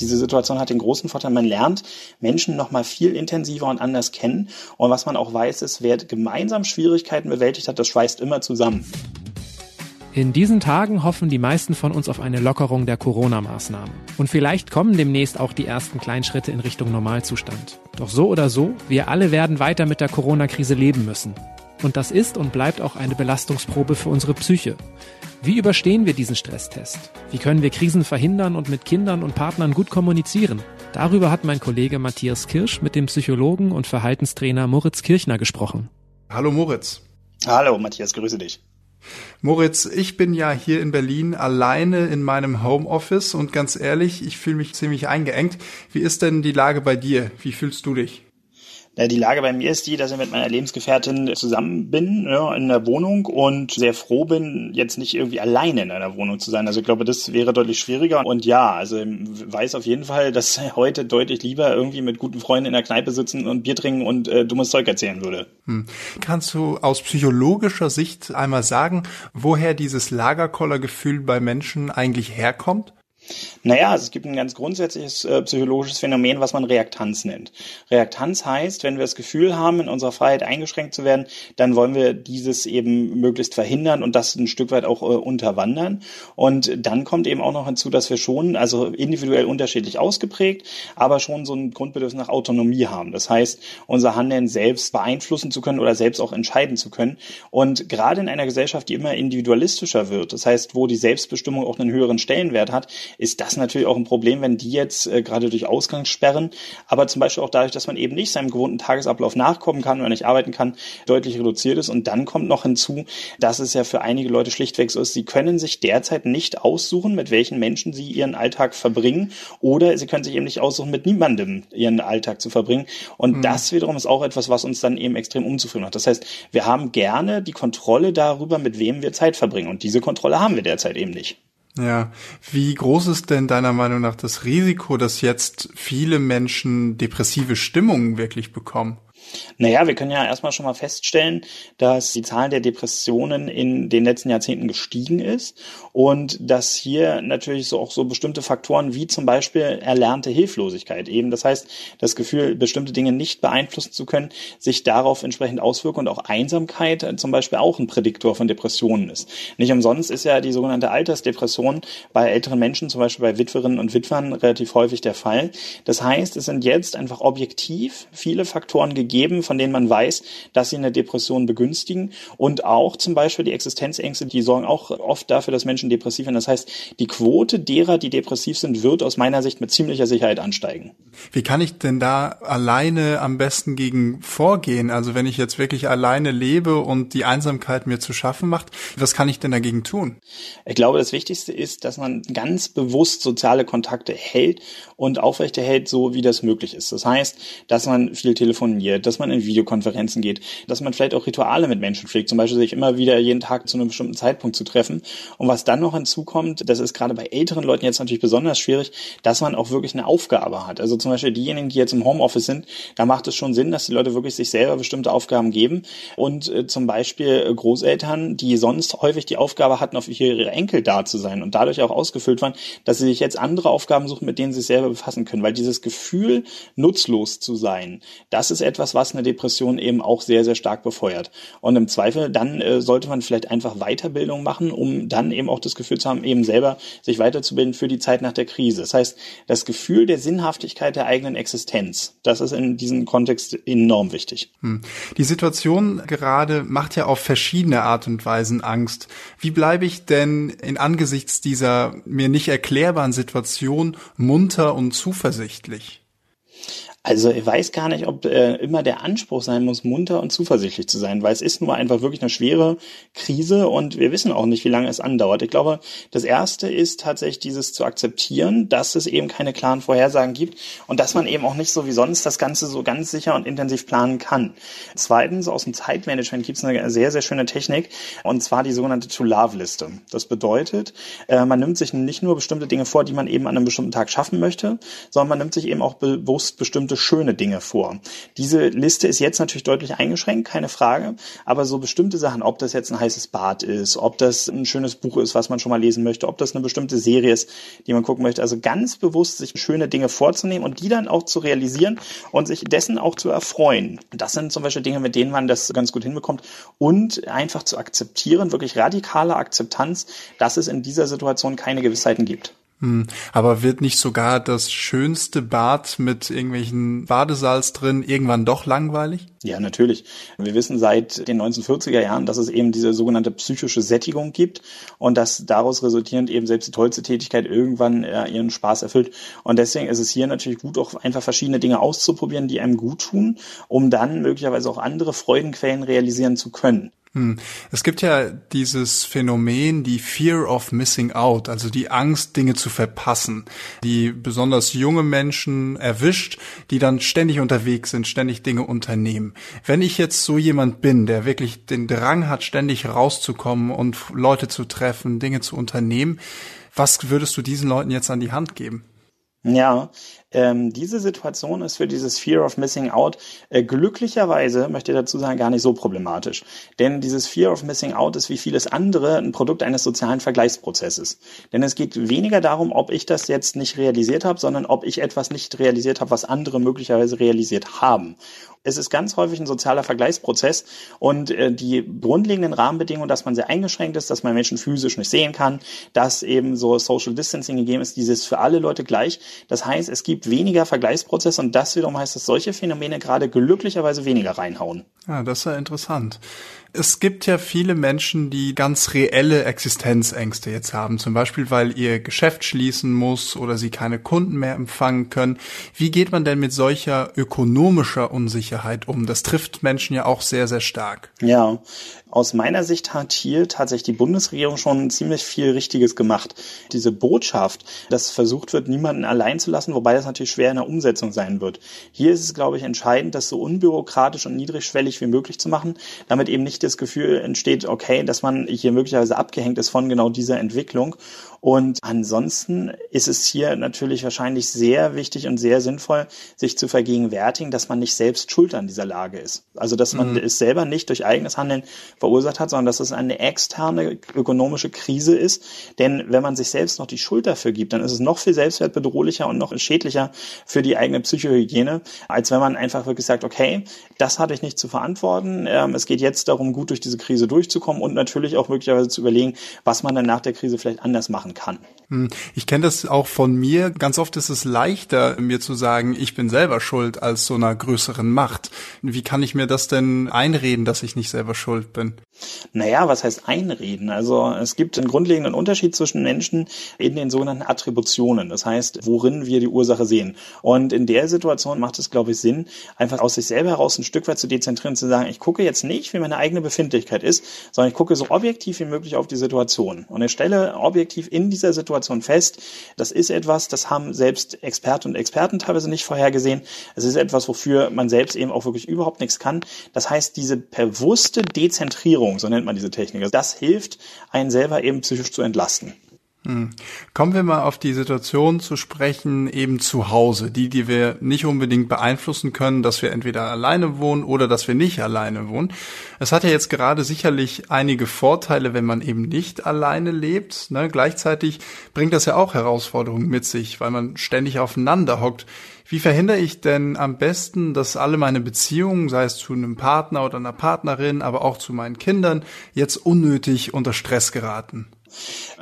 Diese Situation hat den großen Vorteil, man lernt Menschen noch mal viel intensiver und anders kennen. Und was man auch weiß, ist, wer gemeinsam Schwierigkeiten bewältigt hat, das schweißt immer zusammen. In diesen Tagen hoffen die meisten von uns auf eine Lockerung der Corona-Maßnahmen. Und vielleicht kommen demnächst auch die ersten Kleinschritte in Richtung Normalzustand. Doch so oder so, wir alle werden weiter mit der Corona-Krise leben müssen. Und das ist und bleibt auch eine Belastungsprobe für unsere Psyche. Wie überstehen wir diesen Stresstest? Wie können wir Krisen verhindern und mit Kindern und Partnern gut kommunizieren? Darüber hat mein Kollege Matthias Kirsch mit dem Psychologen und Verhaltenstrainer Moritz Kirchner gesprochen. Hallo Moritz. Hallo Matthias, grüße dich. Moritz, ich bin ja hier in Berlin alleine in meinem Homeoffice und ganz ehrlich, ich fühle mich ziemlich eingeengt. Wie ist denn die Lage bei dir? Wie fühlst du dich? Die Lage bei mir ist die, dass ich mit meiner Lebensgefährtin zusammen bin ja, in der Wohnung und sehr froh bin, jetzt nicht irgendwie alleine in einer Wohnung zu sein. Also ich glaube, das wäre deutlich schwieriger. Und ja, also weiß auf jeden Fall, dass heute deutlich lieber irgendwie mit guten Freunden in der Kneipe sitzen und Bier trinken und äh, dummes Zeug erzählen würde. Hm. Kannst du aus psychologischer Sicht einmal sagen, woher dieses Lagerkollergefühl bei Menschen eigentlich herkommt? Naja, also es gibt ein ganz grundsätzliches äh, psychologisches Phänomen, was man Reaktanz nennt. Reaktanz heißt, wenn wir das Gefühl haben, in unserer Freiheit eingeschränkt zu werden, dann wollen wir dieses eben möglichst verhindern und das ein Stück weit auch äh, unterwandern. Und dann kommt eben auch noch hinzu, dass wir schon, also individuell unterschiedlich ausgeprägt, aber schon so ein Grundbedürfnis nach Autonomie haben. Das heißt, unser Handeln selbst beeinflussen zu können oder selbst auch entscheiden zu können. Und gerade in einer Gesellschaft, die immer individualistischer wird, das heißt, wo die Selbstbestimmung auch einen höheren Stellenwert hat, ist das natürlich auch ein Problem, wenn die jetzt äh, gerade durch Ausgangssperren, aber zum Beispiel auch dadurch, dass man eben nicht seinem gewohnten Tagesablauf nachkommen kann oder nicht arbeiten kann, deutlich reduziert ist. Und dann kommt noch hinzu, dass es ja für einige Leute schlichtweg so ist, sie können sich derzeit nicht aussuchen, mit welchen Menschen sie ihren Alltag verbringen oder sie können sich eben nicht aussuchen, mit niemandem ihren Alltag zu verbringen. Und mhm. das wiederum ist auch etwas, was uns dann eben extrem unzufrieden macht. Das heißt, wir haben gerne die Kontrolle darüber, mit wem wir Zeit verbringen. Und diese Kontrolle haben wir derzeit eben nicht. Ja, wie groß ist denn deiner Meinung nach das Risiko, dass jetzt viele Menschen depressive Stimmungen wirklich bekommen? Naja, wir können ja erstmal schon mal feststellen, dass die Zahl der Depressionen in den letzten Jahrzehnten gestiegen ist und dass hier natürlich so auch so bestimmte Faktoren wie zum Beispiel erlernte Hilflosigkeit eben, das heißt, das Gefühl, bestimmte Dinge nicht beeinflussen zu können, sich darauf entsprechend auswirken und auch Einsamkeit zum Beispiel auch ein Prädiktor von Depressionen ist. Nicht umsonst ist ja die sogenannte Altersdepression bei älteren Menschen, zum Beispiel bei Witwerinnen und Witwern, relativ häufig der Fall. Das heißt, es sind jetzt einfach objektiv viele Faktoren gegeben, geben, von denen man weiß, dass sie eine Depression begünstigen. Und auch zum Beispiel die Existenzängste, die sorgen auch oft dafür, dass Menschen depressiv werden. Das heißt, die Quote derer, die depressiv sind, wird aus meiner Sicht mit ziemlicher Sicherheit ansteigen. Wie kann ich denn da alleine am besten gegen vorgehen? Also wenn ich jetzt wirklich alleine lebe und die Einsamkeit mir zu schaffen macht, was kann ich denn dagegen tun? Ich glaube, das Wichtigste ist, dass man ganz bewusst soziale Kontakte hält und aufrechterhält, so wie das möglich ist. Das heißt, dass man viel telefoniert, dass man in Videokonferenzen geht, dass man vielleicht auch Rituale mit Menschen pflegt, zum Beispiel sich immer wieder jeden Tag zu einem bestimmten Zeitpunkt zu treffen. Und was dann noch hinzukommt, das ist gerade bei älteren Leuten jetzt natürlich besonders schwierig, dass man auch wirklich eine Aufgabe hat. Also zum Beispiel diejenigen, die jetzt im Homeoffice sind, da macht es schon Sinn, dass die Leute wirklich sich selber bestimmte Aufgaben geben. Und äh, zum Beispiel Großeltern, die sonst häufig die Aufgabe hatten, auf ihre Enkel da zu sein und dadurch auch ausgefüllt waren, dass sie sich jetzt andere Aufgaben suchen, mit denen sie sich selber befassen können. Weil dieses Gefühl, nutzlos zu sein, das ist etwas, was eine Depression eben auch sehr, sehr stark befeuert. Und im Zweifel, dann äh, sollte man vielleicht einfach Weiterbildung machen, um dann eben auch das Gefühl zu haben, eben selber sich weiterzubilden für die Zeit nach der Krise. Das heißt, das Gefühl der Sinnhaftigkeit der eigenen Existenz, das ist in diesem Kontext enorm wichtig. Hm. Die Situation gerade macht ja auf verschiedene Art und Weisen Angst. Wie bleibe ich denn in angesichts dieser mir nicht erklärbaren Situation munter und zuversichtlich? Also ich weiß gar nicht, ob äh, immer der Anspruch sein muss, munter und zuversichtlich zu sein, weil es ist nur einfach wirklich eine schwere Krise und wir wissen auch nicht, wie lange es andauert. Ich glaube, das Erste ist tatsächlich dieses zu akzeptieren, dass es eben keine klaren Vorhersagen gibt und dass man eben auch nicht so wie sonst das Ganze so ganz sicher und intensiv planen kann. Zweitens, aus dem Zeitmanagement gibt es eine sehr, sehr schöne Technik und zwar die sogenannte To-Love-Liste. Das bedeutet, äh, man nimmt sich nicht nur bestimmte Dinge vor, die man eben an einem bestimmten Tag schaffen möchte, sondern man nimmt sich eben auch bewusst bestimmte bestimmte schöne Dinge vor. Diese Liste ist jetzt natürlich deutlich eingeschränkt, keine Frage, aber so bestimmte Sachen, ob das jetzt ein heißes Bad ist, ob das ein schönes Buch ist, was man schon mal lesen möchte, ob das eine bestimmte Serie ist, die man gucken möchte, also ganz bewusst sich schöne Dinge vorzunehmen und die dann auch zu realisieren und sich dessen auch zu erfreuen. Das sind zum Beispiel Dinge, mit denen man das ganz gut hinbekommt und einfach zu akzeptieren, wirklich radikale Akzeptanz, dass es in dieser Situation keine Gewissheiten gibt. Hm, aber wird nicht sogar das schönste Bad mit irgendwelchen Badesalz drin irgendwann doch langweilig? Ja, natürlich. Wir wissen seit den 1940er Jahren, dass es eben diese sogenannte psychische Sättigung gibt und dass daraus resultierend eben selbst die tollste Tätigkeit irgendwann äh, ihren Spaß erfüllt. Und deswegen ist es hier natürlich gut, auch einfach verschiedene Dinge auszuprobieren, die einem gut tun, um dann möglicherweise auch andere Freudenquellen realisieren zu können. Hm. Es gibt ja dieses Phänomen, die Fear of Missing Out, also die Angst, Dinge zu verpassen, die besonders junge Menschen erwischt, die dann ständig unterwegs sind, ständig Dinge unternehmen. Wenn ich jetzt so jemand bin, der wirklich den Drang hat, ständig rauszukommen und Leute zu treffen, Dinge zu unternehmen, was würdest du diesen Leuten jetzt an die Hand geben? Ja, ähm, diese Situation ist für dieses Fear of Missing Out äh, glücklicherweise, möchte ich dazu sagen, gar nicht so problematisch. Denn dieses Fear of Missing Out ist wie vieles andere ein Produkt eines sozialen Vergleichsprozesses. Denn es geht weniger darum, ob ich das jetzt nicht realisiert habe, sondern ob ich etwas nicht realisiert habe, was andere möglicherweise realisiert haben. Es ist ganz häufig ein sozialer Vergleichsprozess und äh, die grundlegenden Rahmenbedingungen, dass man sehr eingeschränkt ist, dass man Menschen physisch nicht sehen kann, dass eben so Social Distancing gegeben ist, dieses für alle Leute gleich. Das heißt, es gibt weniger Vergleichsprozesse und das wiederum heißt, dass solche Phänomene gerade glücklicherweise weniger reinhauen. Ja, das ist ja interessant. Es gibt ja viele Menschen, die ganz reelle Existenzängste jetzt haben, zum Beispiel weil ihr Geschäft schließen muss oder sie keine Kunden mehr empfangen können. Wie geht man denn mit solcher ökonomischer Unsicherheit um? Das trifft Menschen ja auch sehr, sehr stark. Ja, aus meiner Sicht hat hier tatsächlich die Bundesregierung schon ziemlich viel Richtiges gemacht. Diese Botschaft, dass versucht wird, niemanden allein zu lassen, wobei das natürlich schwer in der Umsetzung sein wird. Hier ist es, glaube ich, entscheidend, das so unbürokratisch und niedrigschwellig wie möglich zu machen, damit eben nicht das Gefühl entsteht, okay, dass man hier möglicherweise abgehängt ist von genau dieser Entwicklung. Und ansonsten ist es hier natürlich wahrscheinlich sehr wichtig und sehr sinnvoll, sich zu vergegenwärtigen, dass man nicht selbst schuld an dieser Lage ist. Also, dass man mhm. es selber nicht durch eigenes Handeln verursacht hat, sondern dass es eine externe ökonomische Krise ist. Denn wenn man sich selbst noch die Schuld dafür gibt, dann ist es noch viel selbstwertbedrohlicher und noch schädlicher für die eigene Psychohygiene, als wenn man einfach wirklich sagt, okay, das hatte ich nicht zu verantworten. Ähm, es geht jetzt darum, gut durch diese Krise durchzukommen und natürlich auch möglicherweise zu überlegen, was man dann nach der Krise vielleicht anders machen machen kann. Hm, ich kenne das auch von mir. Ganz oft ist es leichter, mir zu sagen, ich bin selber schuld, als so einer größeren Macht. Wie kann ich mir das denn einreden, dass ich nicht selber schuld bin? Naja, was heißt einreden? Also es gibt einen grundlegenden Unterschied zwischen Menschen in den sogenannten Attributionen. Das heißt, worin wir die Ursache sehen. Und in der Situation macht es, glaube ich, Sinn, einfach aus sich selber heraus ein Stück weit zu dezentrieren, zu sagen, ich gucke jetzt nicht, wie meine eigene Befindlichkeit ist, sondern ich gucke so objektiv wie möglich auf die Situation. Und ich stelle objektiv in dieser Situation fest, das ist etwas, das haben selbst Experten und Experten teilweise nicht vorhergesehen. Es ist etwas, wofür man selbst eben auch wirklich überhaupt nichts kann. Das heißt, diese bewusste Dezentrierung so nennt man diese Technik. Also das hilft, einen selber eben psychisch zu entlasten. Hm. Kommen wir mal auf die Situation zu sprechen, eben zu Hause, die, die wir nicht unbedingt beeinflussen können, dass wir entweder alleine wohnen oder dass wir nicht alleine wohnen. Es hat ja jetzt gerade sicherlich einige Vorteile, wenn man eben nicht alleine lebt. Ne? Gleichzeitig bringt das ja auch Herausforderungen mit sich, weil man ständig aufeinander hockt. Wie verhindere ich denn am besten, dass alle meine Beziehungen, sei es zu einem Partner oder einer Partnerin, aber auch zu meinen Kindern, jetzt unnötig unter Stress geraten?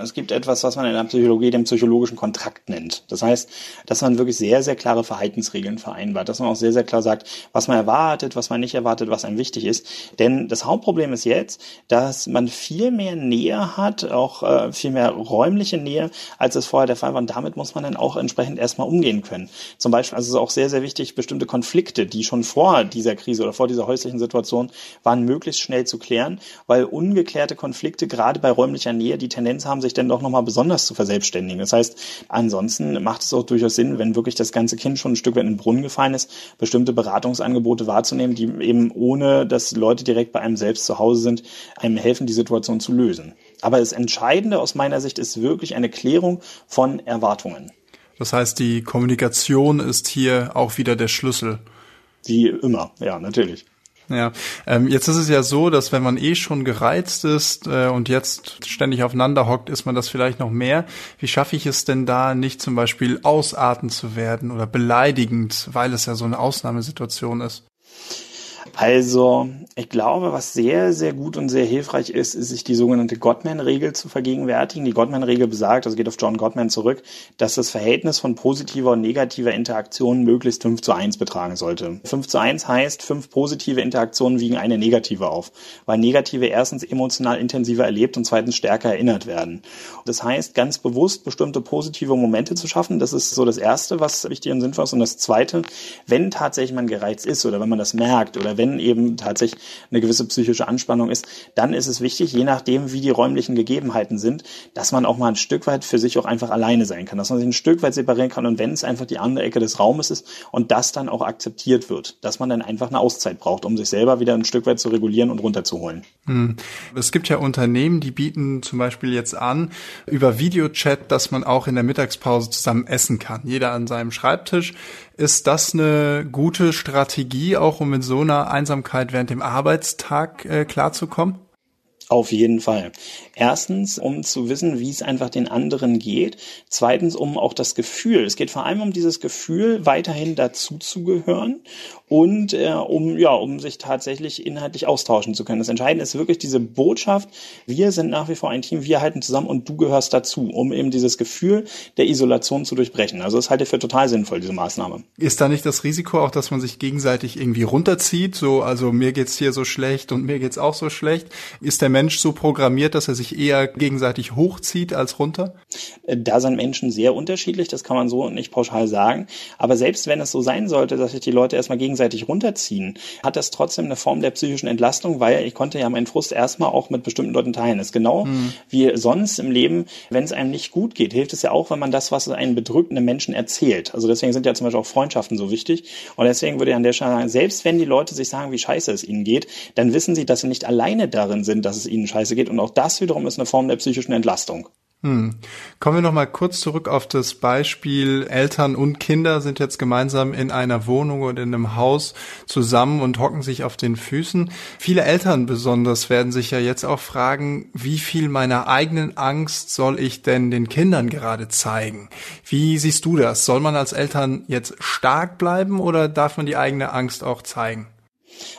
Es gibt etwas, was man in der Psychologie den psychologischen Kontrakt nennt. Das heißt, dass man wirklich sehr, sehr klare Verhaltensregeln vereinbart, dass man auch sehr, sehr klar sagt, was man erwartet, was man nicht erwartet, was einem wichtig ist. Denn das Hauptproblem ist jetzt, dass man viel mehr Nähe hat, auch äh, viel mehr räumliche Nähe, als es vorher der Fall war. Und damit muss man dann auch entsprechend erstmal umgehen können. Zum Beispiel, also es ist auch sehr, sehr wichtig, bestimmte Konflikte, die schon vor dieser Krise oder vor dieser häuslichen Situation waren, möglichst schnell zu klären, weil ungeklärte Konflikte gerade bei räumlicher Nähe die Tendenz haben, sich dann doch nochmal besonders zu verselbstständigen. Das heißt, ansonsten macht es auch durchaus Sinn, wenn wirklich das ganze Kind schon ein Stück weit in den Brunnen gefallen ist, bestimmte Beratungsangebote wahrzunehmen, die eben ohne, dass Leute direkt bei einem selbst zu Hause sind, einem helfen, die Situation zu lösen. Aber das Entscheidende aus meiner Sicht ist wirklich eine Klärung von Erwartungen. Das heißt, die Kommunikation ist hier auch wieder der Schlüssel. Die immer, ja, natürlich. Ja, ähm, jetzt ist es ja so, dass wenn man eh schon gereizt ist äh, und jetzt ständig aufeinander hockt, ist man das vielleicht noch mehr. Wie schaffe ich es denn da nicht zum Beispiel ausarten zu werden oder beleidigend, weil es ja so eine Ausnahmesituation ist? Also, ich glaube, was sehr, sehr gut und sehr hilfreich ist, ist sich die sogenannte Gottman-Regel zu vergegenwärtigen. Die Gottman-Regel besagt, also geht auf John Gottman zurück, dass das Verhältnis von positiver und negativer Interaktion möglichst 5 zu 1 betragen sollte. 5 zu 1 heißt, fünf positive Interaktionen wiegen eine negative auf, weil negative erstens emotional intensiver erlebt und zweitens stärker erinnert werden. Das heißt, ganz bewusst bestimmte positive Momente zu schaffen, das ist so das Erste, was wichtig und sinnvoll ist. Und das Zweite, wenn tatsächlich man gereizt ist oder wenn man das merkt oder wenn wenn eben tatsächlich eine gewisse psychische Anspannung ist, dann ist es wichtig, je nachdem, wie die räumlichen Gegebenheiten sind, dass man auch mal ein Stück weit für sich auch einfach alleine sein kann, dass man sich ein Stück weit separieren kann und wenn es einfach die andere Ecke des Raumes ist und das dann auch akzeptiert wird, dass man dann einfach eine Auszeit braucht, um sich selber wieder ein Stück weit zu regulieren und runterzuholen. Hm. Es gibt ja Unternehmen, die bieten zum Beispiel jetzt an, über Videochat, dass man auch in der Mittagspause zusammen essen kann. Jeder an seinem Schreibtisch. Ist das eine gute Strategie, auch um mit so einer Einsamkeit während dem Arbeitstag äh, klarzukommen? Auf jeden Fall. Erstens, um zu wissen, wie es einfach den anderen geht. Zweitens, um auch das Gefühl, es geht vor allem um dieses Gefühl, weiterhin dazuzugehören und äh, um, ja, um sich tatsächlich inhaltlich austauschen zu können. Das Entscheidende ist wirklich diese Botschaft, wir sind nach wie vor ein Team, wir halten zusammen und du gehörst dazu, um eben dieses Gefühl der Isolation zu durchbrechen. Also das halte ich für total sinnvoll, diese Maßnahme. Ist da nicht das Risiko auch, dass man sich gegenseitig irgendwie runterzieht? So, also mir geht's hier so schlecht und mir geht's auch so schlecht. Ist der Mensch so programmiert, dass er sich eher gegenseitig hochzieht als runter? Da sind Menschen sehr unterschiedlich, das kann man so nicht pauschal sagen. Aber selbst wenn es so sein sollte, dass sich die Leute erstmal gegenseitig runterziehen, hat das trotzdem eine Form der psychischen Entlastung, weil ich konnte ja meinen Frust erstmal auch mit bestimmten Leuten teilen. Das ist genau hm. wie sonst im Leben, wenn es einem nicht gut geht, hilft es ja auch, wenn man das, was einen bedrückt, einem Menschen erzählt. Also deswegen sind ja zum Beispiel auch Freundschaften so wichtig. Und deswegen würde ich an der Stelle sagen, selbst wenn die Leute sich sagen, wie scheiße es ihnen geht, dann wissen sie, dass sie nicht alleine darin sind, dass es es ihnen scheiße geht. Und auch das wiederum ist eine Form der psychischen Entlastung. Hm. Kommen wir noch mal kurz zurück auf das Beispiel Eltern und Kinder sind jetzt gemeinsam in einer Wohnung oder in einem Haus zusammen und hocken sich auf den Füßen. Viele Eltern besonders werden sich ja jetzt auch fragen, wie viel meiner eigenen Angst soll ich denn den Kindern gerade zeigen? Wie siehst du das? Soll man als Eltern jetzt stark bleiben oder darf man die eigene Angst auch zeigen?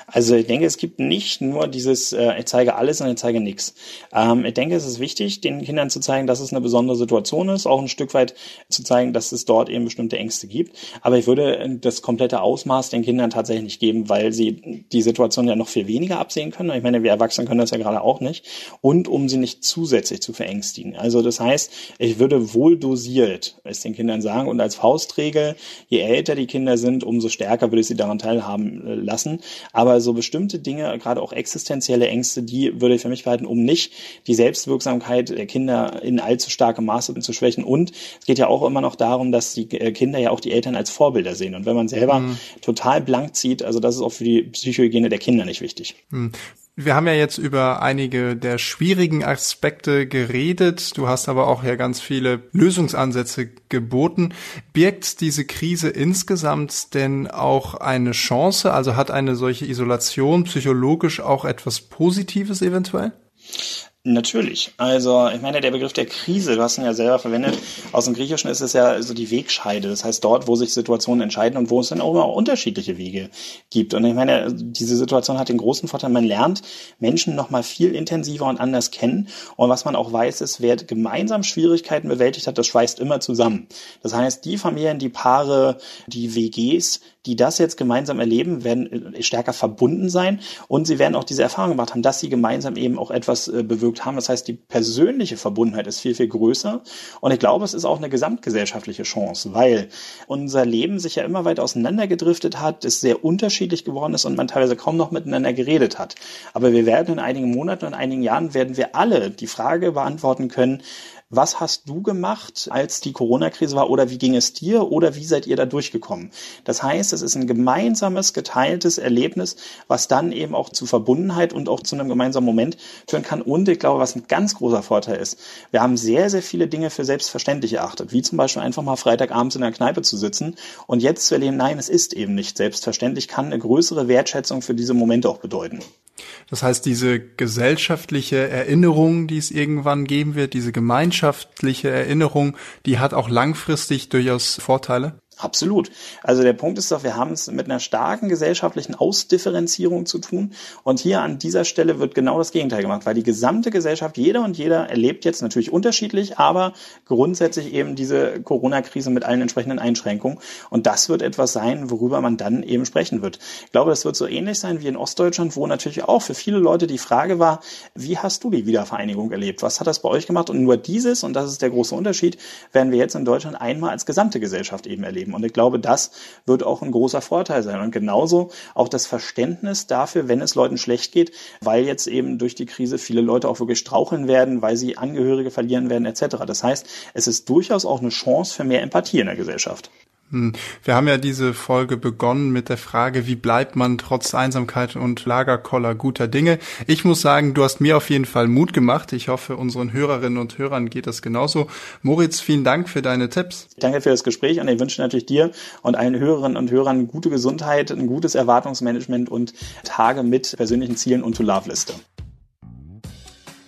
Also ich denke, es gibt nicht nur dieses, äh, ich zeige alles und ich zeige nichts. Ähm, ich denke, es ist wichtig, den Kindern zu zeigen, dass es eine besondere Situation ist, auch ein Stück weit zu zeigen, dass es dort eben bestimmte Ängste gibt. Aber ich würde das komplette Ausmaß den Kindern tatsächlich nicht geben, weil sie die Situation ja noch viel weniger absehen können. Ich meine, wir Erwachsenen können das ja gerade auch nicht. Und um sie nicht zusätzlich zu verängstigen. Also das heißt, ich würde wohl dosiert es den Kindern sagen und als Faustregel, je älter die Kinder sind, umso stärker würde ich sie daran teilhaben äh, lassen. Aber so bestimmte Dinge, gerade auch existenzielle Ängste, die würde ich für mich behalten, um nicht die Selbstwirksamkeit der Kinder in allzu starkem Maße zu schwächen. Und es geht ja auch immer noch darum, dass die äh, Kinder ja auch die Eltern als Vorbilder sehen. Und wenn man selber mhm. total blank zieht, also das ist auch für die Psychohygiene der Kinder nicht wichtig. Mhm. Wir haben ja jetzt über einige der schwierigen Aspekte geredet. Du hast aber auch ja ganz viele Lösungsansätze geboten. Birgt diese Krise insgesamt denn auch eine Chance? Also hat eine solche Isolation psychologisch auch etwas Positives eventuell? Natürlich. Also ich meine, der Begriff der Krise, du hast ihn ja selber verwendet, aus dem Griechischen ist es ja so die Wegscheide. Das heißt dort, wo sich Situationen entscheiden und wo es dann auch immer unterschiedliche Wege gibt. Und ich meine, diese Situation hat den großen Vorteil, man lernt Menschen nochmal viel intensiver und anders kennen. Und was man auch weiß, ist, wer gemeinsam Schwierigkeiten bewältigt hat, das schweißt immer zusammen. Das heißt, die Familien, die Paare, die WGs, die das jetzt gemeinsam erleben, werden äh, stärker verbunden sein und sie werden auch diese Erfahrung gemacht haben, dass sie gemeinsam eben auch etwas äh, bewirkt haben. Das heißt, die persönliche Verbundenheit ist viel, viel größer und ich glaube, es ist auch eine gesamtgesellschaftliche Chance, weil unser Leben sich ja immer weiter auseinandergedriftet hat, es sehr unterschiedlich geworden ist und man teilweise kaum noch miteinander geredet hat. Aber wir werden in einigen Monaten und einigen Jahren werden wir alle die Frage beantworten können, was hast du gemacht, als die Corona-Krise war oder wie ging es dir oder wie seid ihr da durchgekommen? Das heißt, es ist ein gemeinsames, geteiltes Erlebnis, was dann eben auch zu Verbundenheit und auch zu einem gemeinsamen Moment führen kann. Und ich glaube, was ein ganz großer Vorteil ist, wir haben sehr, sehr viele Dinge für selbstverständlich erachtet, wie zum Beispiel einfach mal Freitagabends in der Kneipe zu sitzen und jetzt zu erleben, nein, es ist eben nicht selbstverständlich, kann eine größere Wertschätzung für diese Momente auch bedeuten. Das heißt, diese gesellschaftliche Erinnerung, die es irgendwann geben wird, diese gemeinschaftliche Erinnerung, die hat auch langfristig durchaus Vorteile? Absolut. Also der Punkt ist doch, wir haben es mit einer starken gesellschaftlichen Ausdifferenzierung zu tun. Und hier an dieser Stelle wird genau das Gegenteil gemacht, weil die gesamte Gesellschaft, jeder und jeder erlebt jetzt natürlich unterschiedlich, aber grundsätzlich eben diese Corona-Krise mit allen entsprechenden Einschränkungen. Und das wird etwas sein, worüber man dann eben sprechen wird. Ich glaube, das wird so ähnlich sein wie in Ostdeutschland, wo natürlich auch für viele Leute die Frage war, wie hast du die Wiedervereinigung erlebt? Was hat das bei euch gemacht? Und nur dieses, und das ist der große Unterschied, werden wir jetzt in Deutschland einmal als gesamte Gesellschaft eben erleben geben. Und ich glaube, das wird auch ein großer Vorteil sein. Und genauso auch das Verständnis dafür, wenn es Leuten schlecht geht, weil jetzt eben durch die Krise viele Leute auch wirklich straucheln werden, weil sie Angehörige verlieren werden etc. Das heißt, es ist durchaus auch eine Chance für mehr Empathie in der Gesellschaft. Hm. Wir haben ja diese Folge begonnen mit der Frage, wie bleibt man trotz Einsamkeit und Lagerkoller guter Dinge. Ich muss sagen, du hast mir auf jeden Fall Mut gemacht. Ich hoffe, unseren Hörerinnen und Hörern geht das genauso. Moritz, vielen Dank für deine Tipps. Danke für das Gespräch und ich wünsche natürlich dir und allen Hörerinnen und Hörern gute Gesundheit, ein gutes Erwartungsmanagement und Tage mit persönlichen Zielen und To-Love-Liste.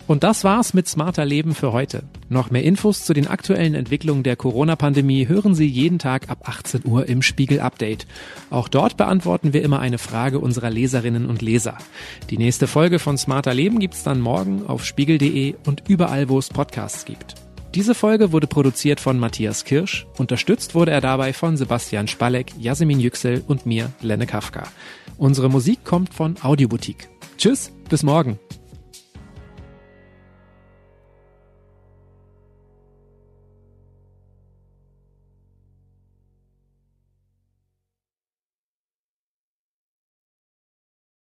Und das war's mit Smarter Leben für heute. Noch mehr Infos zu den aktuellen Entwicklungen der Corona-Pandemie hören Sie jeden Tag ab 18 Uhr im Spiegel Update. Auch dort beantworten wir immer eine Frage unserer Leserinnen und Leser. Die nächste Folge von Smarter Leben gibt's dann morgen auf spiegel.de und überall, wo es Podcasts gibt. Diese Folge wurde produziert von Matthias Kirsch. Unterstützt wurde er dabei von Sebastian Spalek, Jasmin Yüksel und mir, Lenne Kafka. Unsere Musik kommt von Audioboutique. Tschüss, bis morgen.